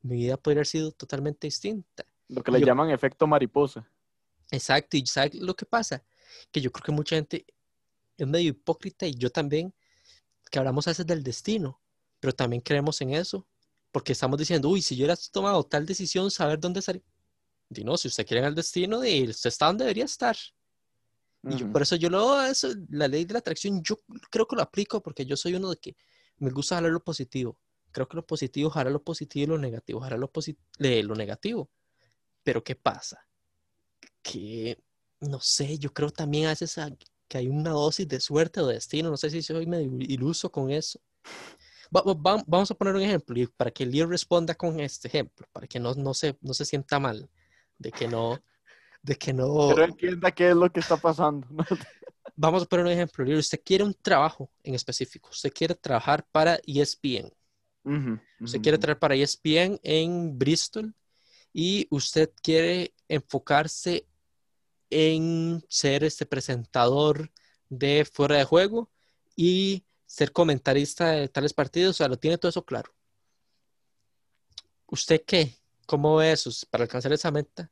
mi vida podría haber sido totalmente distinta. Lo que le llaman efecto mariposa. Exacto, y ¿sabes lo que pasa? Que yo creo que mucha gente es medio hipócrita y yo también, que hablamos a veces del destino, pero también creemos en eso, porque estamos diciendo, uy, si yo hubiera tomado tal decisión, saber dónde estaría. Y no, si usted quiere en el destino, de, usted está donde debería estar. Y por eso yo lo, eso, la ley de la atracción, yo creo que lo aplico porque yo soy uno de que me gusta hablar lo positivo creo que lo positivo hará lo positivo y lo negativo hará lo, lo negativo. Pero ¿qué pasa? Que, no sé, yo creo también a veces que hay una dosis de suerte o de destino. No sé si soy medio iluso con eso. vamos a poner un ejemplo y para que Leo responda con este ejemplo, para que no, no, se, no se sienta mal de que no... De que no... Pero entienda qué es lo que está pasando. vamos a poner un ejemplo. Leo, usted quiere un trabajo en específico. Usted quiere trabajar para ESPN Usted quiere traer para ESPN en Bristol y usted quiere enfocarse en ser este presentador de fuera de juego y ser comentarista de tales partidos, o sea, lo tiene todo eso claro. ¿Usted qué? ¿Cómo ve eso para alcanzar esa meta?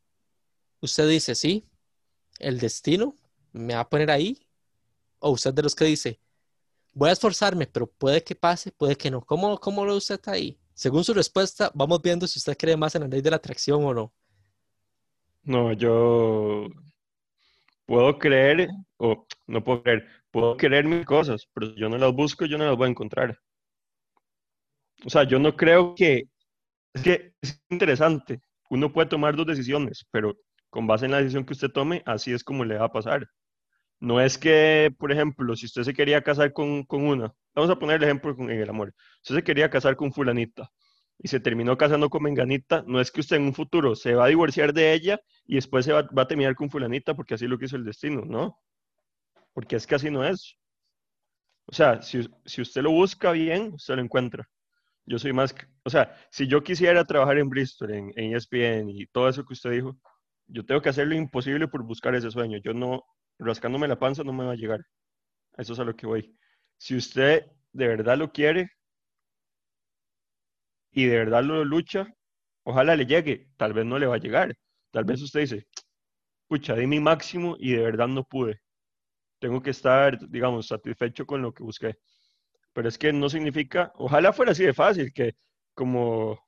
Usted dice, sí, el destino me va a poner ahí. O usted de los que dice, voy a esforzarme, pero puede que pase, puede que no. ¿Cómo, cómo lo usted ahí? Según su respuesta, vamos viendo si usted cree más en la ley de la atracción o no. No, yo puedo creer, o no puedo creer, puedo creer mil cosas, pero yo no las busco, yo no las voy a encontrar. O sea, yo no creo que, es que es interesante, uno puede tomar dos decisiones, pero con base en la decisión que usted tome, así es como le va a pasar. No es que, por ejemplo, si usted se quería casar con, una, vamos a poner el ejemplo en el amor, usted se quería casar con fulanita y se terminó casando con menganita, no es que usted en un futuro se va a divorciar de ella y después se va, a terminar con fulanita porque así lo quiso el destino, ¿no? Porque es que así no es. O sea, si, usted lo busca bien, usted lo encuentra. Yo soy más, o sea, si yo quisiera trabajar en Bristol, en, en ESPN y todo eso que usted dijo, yo tengo que hacer lo imposible por buscar ese sueño. Yo no, rascándome la panza no me va a llegar. Eso es a lo que voy. Si usted de verdad lo quiere y de verdad lo lucha, ojalá le llegue. Tal vez no le va a llegar. Tal vez usted dice, pucha, di mi máximo y de verdad no pude. Tengo que estar, digamos, satisfecho con lo que busqué. Pero es que no significa, ojalá fuera así de fácil, que como,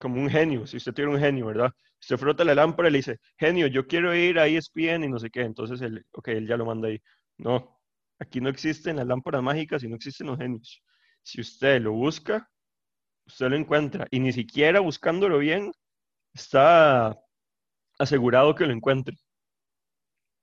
como un genio, si usted tiene un genio, ¿verdad? Se frota la lámpara y le dice, genio, yo quiero ir a ESPN y no sé qué. Entonces, él, ok, él ya lo manda ahí. No, aquí no existen las lámparas mágicas y no existen los genios. Si usted lo busca, usted lo encuentra. Y ni siquiera buscándolo bien, está asegurado que lo encuentre.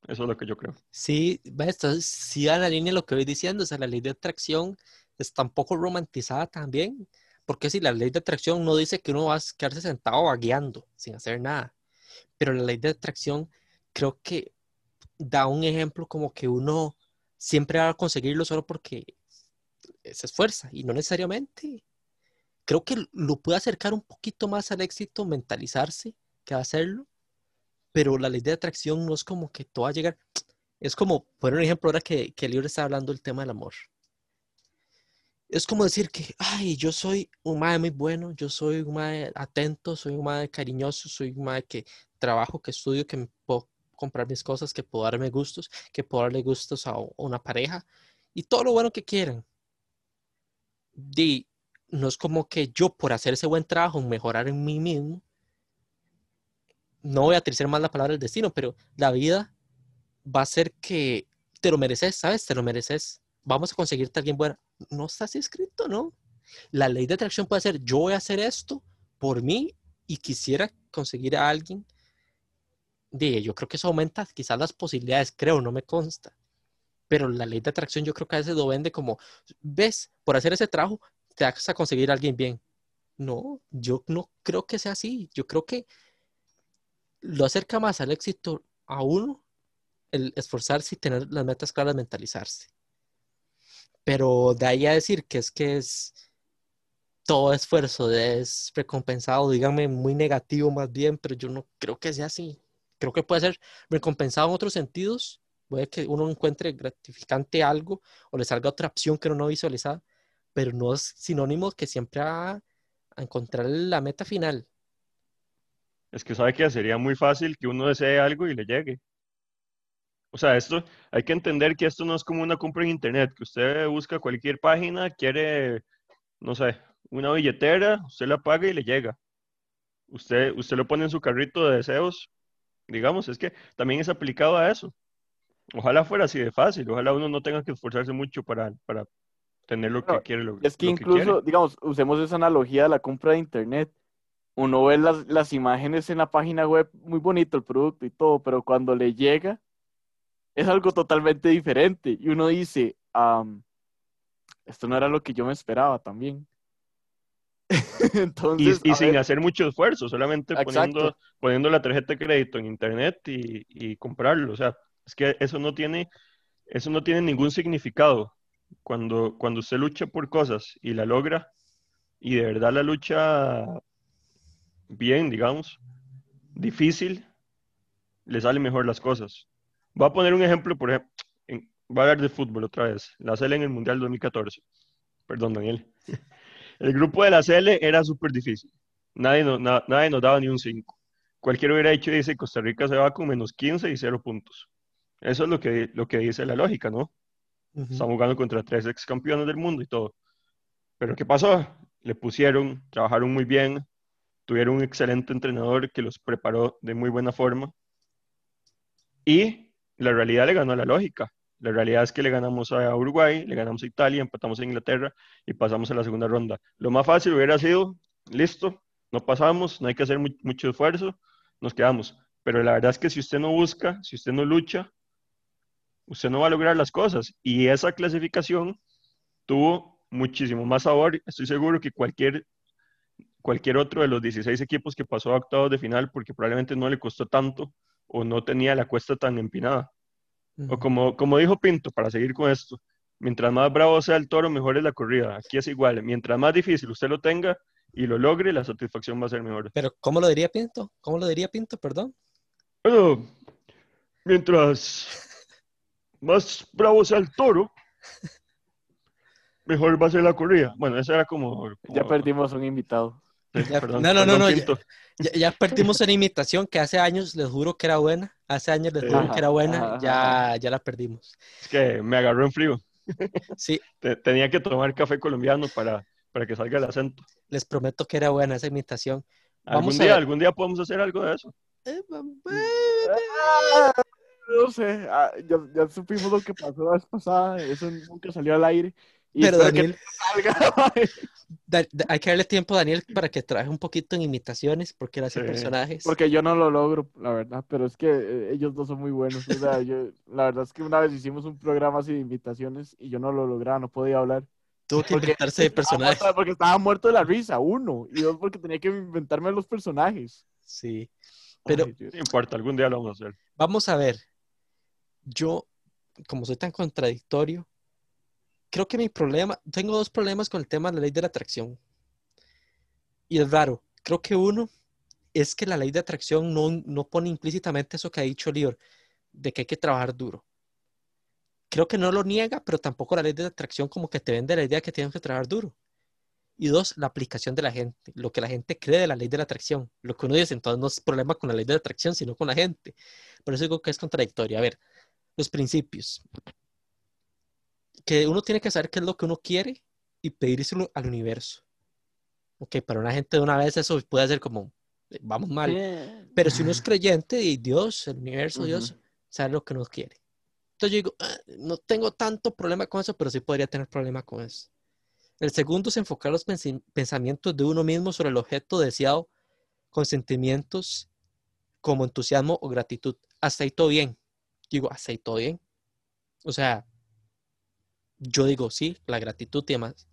Eso es lo que yo creo. Sí, esto sí a la línea lo que voy diciendo, o sea, la ley de atracción está un poco romantizada también. Porque si la ley de atracción no dice que uno va a quedarse sentado vagueando sin hacer nada, pero la ley de atracción creo que da un ejemplo como que uno siempre va a conseguirlo solo porque se esfuerza y no necesariamente. Creo que lo puede acercar un poquito más al éxito, mentalizarse que hacerlo, pero la ley de atracción no es como que todo va a llegar. Es como, por un ejemplo, ahora que, que el libro está hablando del tema del amor es como decir que, ay, yo soy un madre muy bueno, yo soy un madre atento, soy un madre cariñoso, soy un madre que trabajo, que estudio, que me puedo comprar mis cosas, que puedo darme gustos, que puedo darle gustos a una pareja y todo lo bueno que quieran. Y no es como que yo por hacer ese buen trabajo, mejorar en mí mismo, no voy a utilizar más la palabra del destino, pero la vida va a ser que te lo mereces, ¿sabes? Te lo mereces. Vamos a conseguirte a alguien bueno. No está así escrito, ¿no? La ley de atracción puede ser, yo voy a hacer esto por mí y quisiera conseguir a alguien. De, yo creo que eso aumenta quizás las posibilidades, creo, no me consta. Pero la ley de atracción yo creo que a veces lo vende como, ves, por hacer ese trabajo te vas a conseguir a alguien bien. No, yo no creo que sea así. Yo creo que lo acerca más al éxito a uno el esforzarse y tener las metas claras, mentalizarse. Pero de ahí a decir que es que es todo esfuerzo es recompensado, díganme muy negativo más bien, pero yo no creo que sea así. Creo que puede ser recompensado en otros sentidos. Puede que uno encuentre gratificante algo o le salga otra opción que uno no visualizaba, pero no es sinónimo que siempre a, a encontrar la meta final. Es que sabe que sería muy fácil que uno desee algo y le llegue. O sea, esto hay que entender que esto no es como una compra en internet, que usted busca cualquier página, quiere, no sé, una billetera, usted la paga y le llega. Usted, usted lo pone en su carrito de deseos, digamos, es que también es aplicado a eso. Ojalá fuera así de fácil, ojalá uno no tenga que esforzarse mucho para, para tener lo que quiere. Lo, es que lo incluso, que digamos, usemos esa analogía de la compra de internet. Uno ve las, las imágenes en la página web, muy bonito el producto y todo, pero cuando le llega, es algo totalmente diferente. Y uno dice, esto no era lo que yo me esperaba también. *laughs* Entonces, y, y sin hacer mucho esfuerzo, solamente poniendo, poniendo, la tarjeta de crédito en internet y, y, comprarlo. O sea, es que eso no tiene, eso no tiene ningún significado. Cuando, cuando usted lucha por cosas y la logra, y de verdad la lucha bien, digamos, difícil, le salen mejor las cosas. Voy a poner un ejemplo, por ejemplo, voy a hablar de fútbol otra vez. La CL en el Mundial 2014. Perdón, Daniel. *laughs* El grupo de la CL era súper difícil. Nadie, nadie nos daba ni un 5. Cualquiera hubiera dicho, dice, Costa Rica se va con menos 15 y 0 puntos. Eso es lo que, lo que dice la lógica, ¿no? Estamos jugando contra tres ex campeones del mundo y todo. Pero ¿qué pasó? Le pusieron, trabajaron muy bien, tuvieron un excelente entrenador que los preparó de muy buena forma. Y la realidad le ganó a la lógica. La realidad es que le ganamos a Uruguay, le ganamos a Italia, empatamos a Inglaterra y pasamos a la segunda ronda. Lo más fácil hubiera sido, listo, no pasamos, no hay que hacer mucho esfuerzo, nos quedamos. Pero la verdad es que si usted no busca, si usted no lucha, usted no va a lograr las cosas. Y esa clasificación tuvo muchísimo más sabor. Estoy seguro que cualquier, cualquier otro de los 16 equipos que pasó a octavos de final, porque probablemente no le costó tanto o no tenía la cuesta tan empinada. O como, como dijo Pinto, para seguir con esto, mientras más bravo sea el toro, mejor es la corrida. Aquí es igual, mientras más difícil usted lo tenga y lo logre, la satisfacción va a ser mejor. Pero, ¿cómo lo diría Pinto? ¿Cómo lo diría Pinto, perdón? Bueno, mientras más bravo sea el toro, mejor va a ser la corrida. Bueno, eso era como... Ya perdimos un invitado. No, no, no, no. Ya, perdimos una imitación que hace años les juro que era buena. Hace años les juro que era buena. ya, ya la perdimos. Es que me agarró en frío. Sí. *laughs* tenía que tomar café colombiano para, para que salga el acento. Les prometo que era buena esa imitación. Vamos algún día, algún día podemos hacer algo de eso. Eh, ah, no sé, ah, ya, ya, supimos lo que pasó la vez pasada, eso nunca salió al aire. Pero Daniel, hay que darle tiempo a Daniel para que trabaje un poquito en imitaciones, porque él hace personajes. Porque yo no lo logro, la verdad, pero es que eh, ellos dos son muy buenos. la verdad es que una vez hicimos un programa así de imitaciones y yo no lo lograba, no podía hablar. Tuvo que inventarse de personajes. Porque estaba muerto de la risa, uno. Y dos, porque tenía que inventarme los personajes. Sí. Pero. no importa, algún día lo vamos a hacer. Vamos a ver. Yo, como soy tan contradictorio, creo que mi problema, tengo dos problemas con el tema de la ley de la atracción. Y es raro. Creo que uno es que la ley de atracción no, no pone implícitamente eso que ha dicho Lior, de que hay que trabajar duro. creo que no lo niega, pero tampoco la ley de atracción como que te vende la idea que tienes que trabajar duro. Y dos, la aplicación de la gente, lo que la gente cree de la ley de la atracción. Lo que uno dice, entonces no es problema con la ley de la atracción, sino con la gente. Por eso digo que es contradictorio. A ver, los principios. Que uno tiene que saber qué es lo que uno quiere y pedírselo al universo. Ok, para una gente de una vez eso puede ser como, eh, vamos mal. Pero si uno es creyente y Dios, el universo, Dios, sabe lo que uno quiere. Entonces yo digo, ah, no tengo tanto problema con eso, pero sí podría tener problema con eso. El segundo es enfocar los pensamientos de uno mismo sobre el objeto deseado con sentimientos como entusiasmo o gratitud. Hasta ahí todo bien. Digo, hasta ahí todo bien. O sea, yo digo, sí, la gratitud y demás.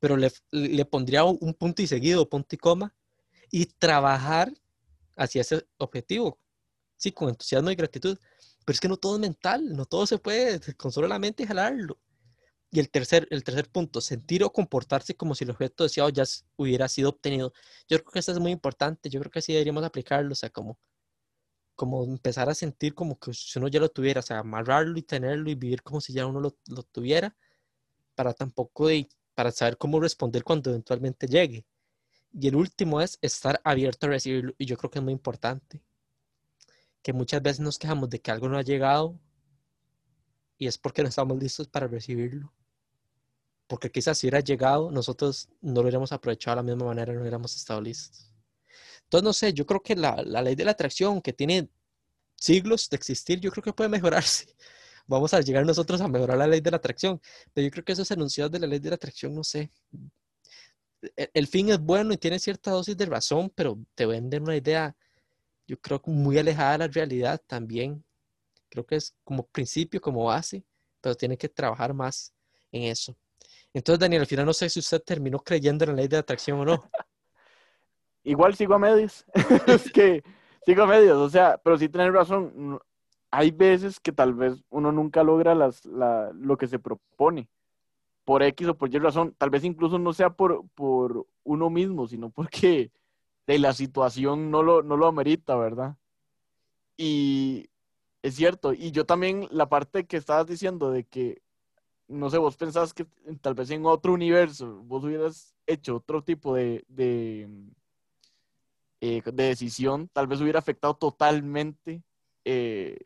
Pero le, le pondría un punto y seguido, punto y coma, y trabajar hacia ese objetivo. Sí, con entusiasmo y gratitud. Pero es que no todo es mental, no todo se puede *laughs* con solo la mente jalarlo. Y el tercer, el tercer punto, sentir o comportarse como si el objeto deseado ya hubiera sido obtenido. Yo creo que esto es muy importante, yo creo que sí deberíamos aplicarlo, o sea, como, como empezar a sentir como que si uno ya lo tuviera, o sea, amarrarlo y tenerlo y vivir como si ya uno lo, tuviera, para tampoco, de, para saber cómo responder cuando eventualmente llegue. Y el último es estar abierto a recibirlo, y yo creo que es muy importante que muchas veces nos quejamos de que algo no ha llegado y es porque no estamos listos para recibirlo. Porque quizás si hubiera llegado, nosotros no lo hubiéramos aprovechado de la misma manera, no hubiéramos estado listos. Entonces, no sé, yo creo que la, la ley de la atracción, que tiene siglos de existir, yo creo que puede *laughs* mejorarse. Vamos a llegar nosotros a mejorar la ley de la atracción. Pero yo creo que esos enunciados de la ley de la atracción, no sé. El, el fin es bueno y tiene cierta dosis de razón, pero te venden una idea yo creo muy alejada de la realidad también. Creo que es como principio, como base, pero tiene que trabajar más en eso. Entonces, Daniel, al final no sé si usted terminó creyendo en la ley de atracción o no. *laughs* Igual sigo a medios. *laughs* es que sigo a medios, o sea, pero sí tienes razón. Hay veces que tal vez uno nunca logra las, la, lo que se propone por X o por Y razón. Tal vez incluso no sea por, por uno mismo, sino porque de la situación no lo, no lo amerita, ¿verdad? Y es cierto, y yo también la parte que estabas diciendo de que, no sé, vos pensás que tal vez en otro universo vos hubieras hecho otro tipo de, eh, decisión, tal vez hubiera afectado totalmente eh,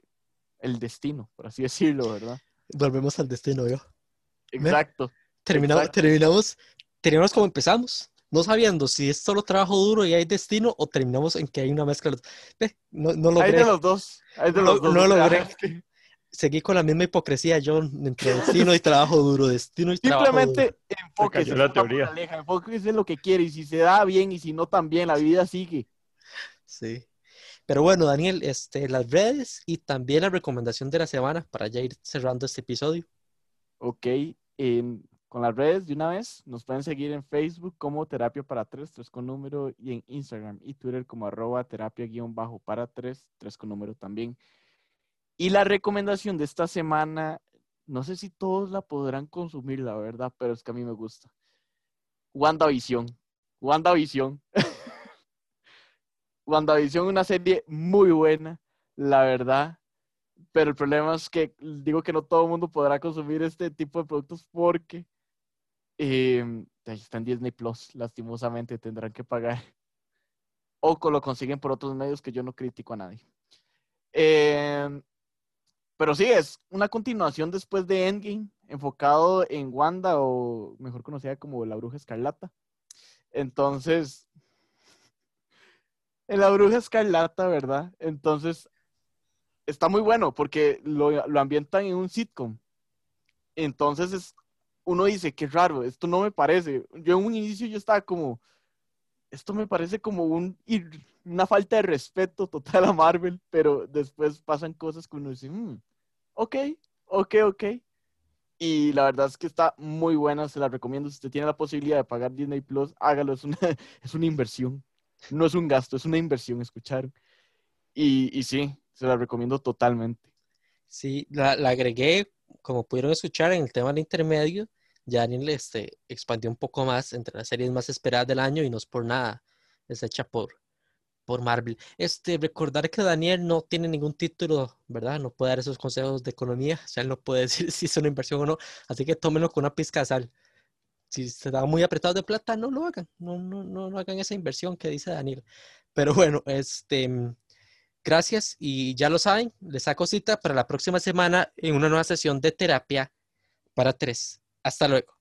el destino, por así *laughs* decirlo, ¿verdad? Volvemos al destino, yo. Exacto. Terminamos, terminamos, terminamos como empezamos no sabiendo si es solo trabajo duro y hay destino o terminamos en que hay una mezcla. No, no logré. Hay de los dos. Hay de los no, dos. No logré. *laughs* Seguí con la misma hipocresía yo entre destino y trabajo duro, destino y Simplemente trabajo duro. enfóquese, la teoría. enfóquese en lo que quiere y si se da bien y si no también, la vida sigue. Sí. Pero bueno, Daniel, este, las redes y también la recomendación de la semana para ya ir cerrando este episodio. Ok, eh, con las redes de una vez. Nos pueden seguir en Facebook como Terapia para Tres, tres con número, y en Instagram y Twitter como arroba terapia guion bajo para tres, tres con número también. Y la recomendación de esta semana, no sé si todos la podrán consumir, la verdad, pero es que a mí me gusta. WandaVision. WandaVision. *laughs* WandaVision, una serie muy buena, la verdad pero el problema es que digo que no todo el mundo podrá consumir este tipo de productos porque eh, está en Disney Plus, lastimosamente tendrán que pagar. O lo consiguen por otros medios que yo no critico a nadie. Em, pero sí, es una continuación después de Endgame, enfocado en Wanda, o mejor conocida como la Bruja Escarlata. Entonces, en la Bruja Escarlata, ¿verdad? Entonces, está muy bueno porque lo, lo ambientan en un sitcom. Entonces es uno dice, qué raro, esto no me parece. Yo en un inicio yo estaba como, esto me parece como un, una falta de respeto total a Marvel, pero después pasan cosas que uno dice, mm, ok, ok, ok. Y la verdad es que está muy buena, se la recomiendo. Si usted tiene la posibilidad de pagar Disney Plus, hágalo, es una, *laughs* es una inversión. No es un gasto, es una inversión, escucharon. Y, y sí, se la recomiendo totalmente. Sí, la, agregué, como pudieron escuchar, en el tema del intermedio Daniel este, expandió un poco más entre las series más esperadas del año y no es por nada, es hecha por, por Marvel. Este, recordar que Daniel no tiene ningún título, ¿verdad? No puede dar esos consejos de economía, o sea, él no puede *laughs* decir si es una inversión o no, así que tómenlo con una pizca de sal. Si se está muy apretado de plata, no lo hagan, no, no, no, no hagan esa inversión que dice Daniel. Pero bueno, este, gracias y ya lo saben, les saco cita para la próxima semana en una nueva sesión de terapia para tres. Hasta luego.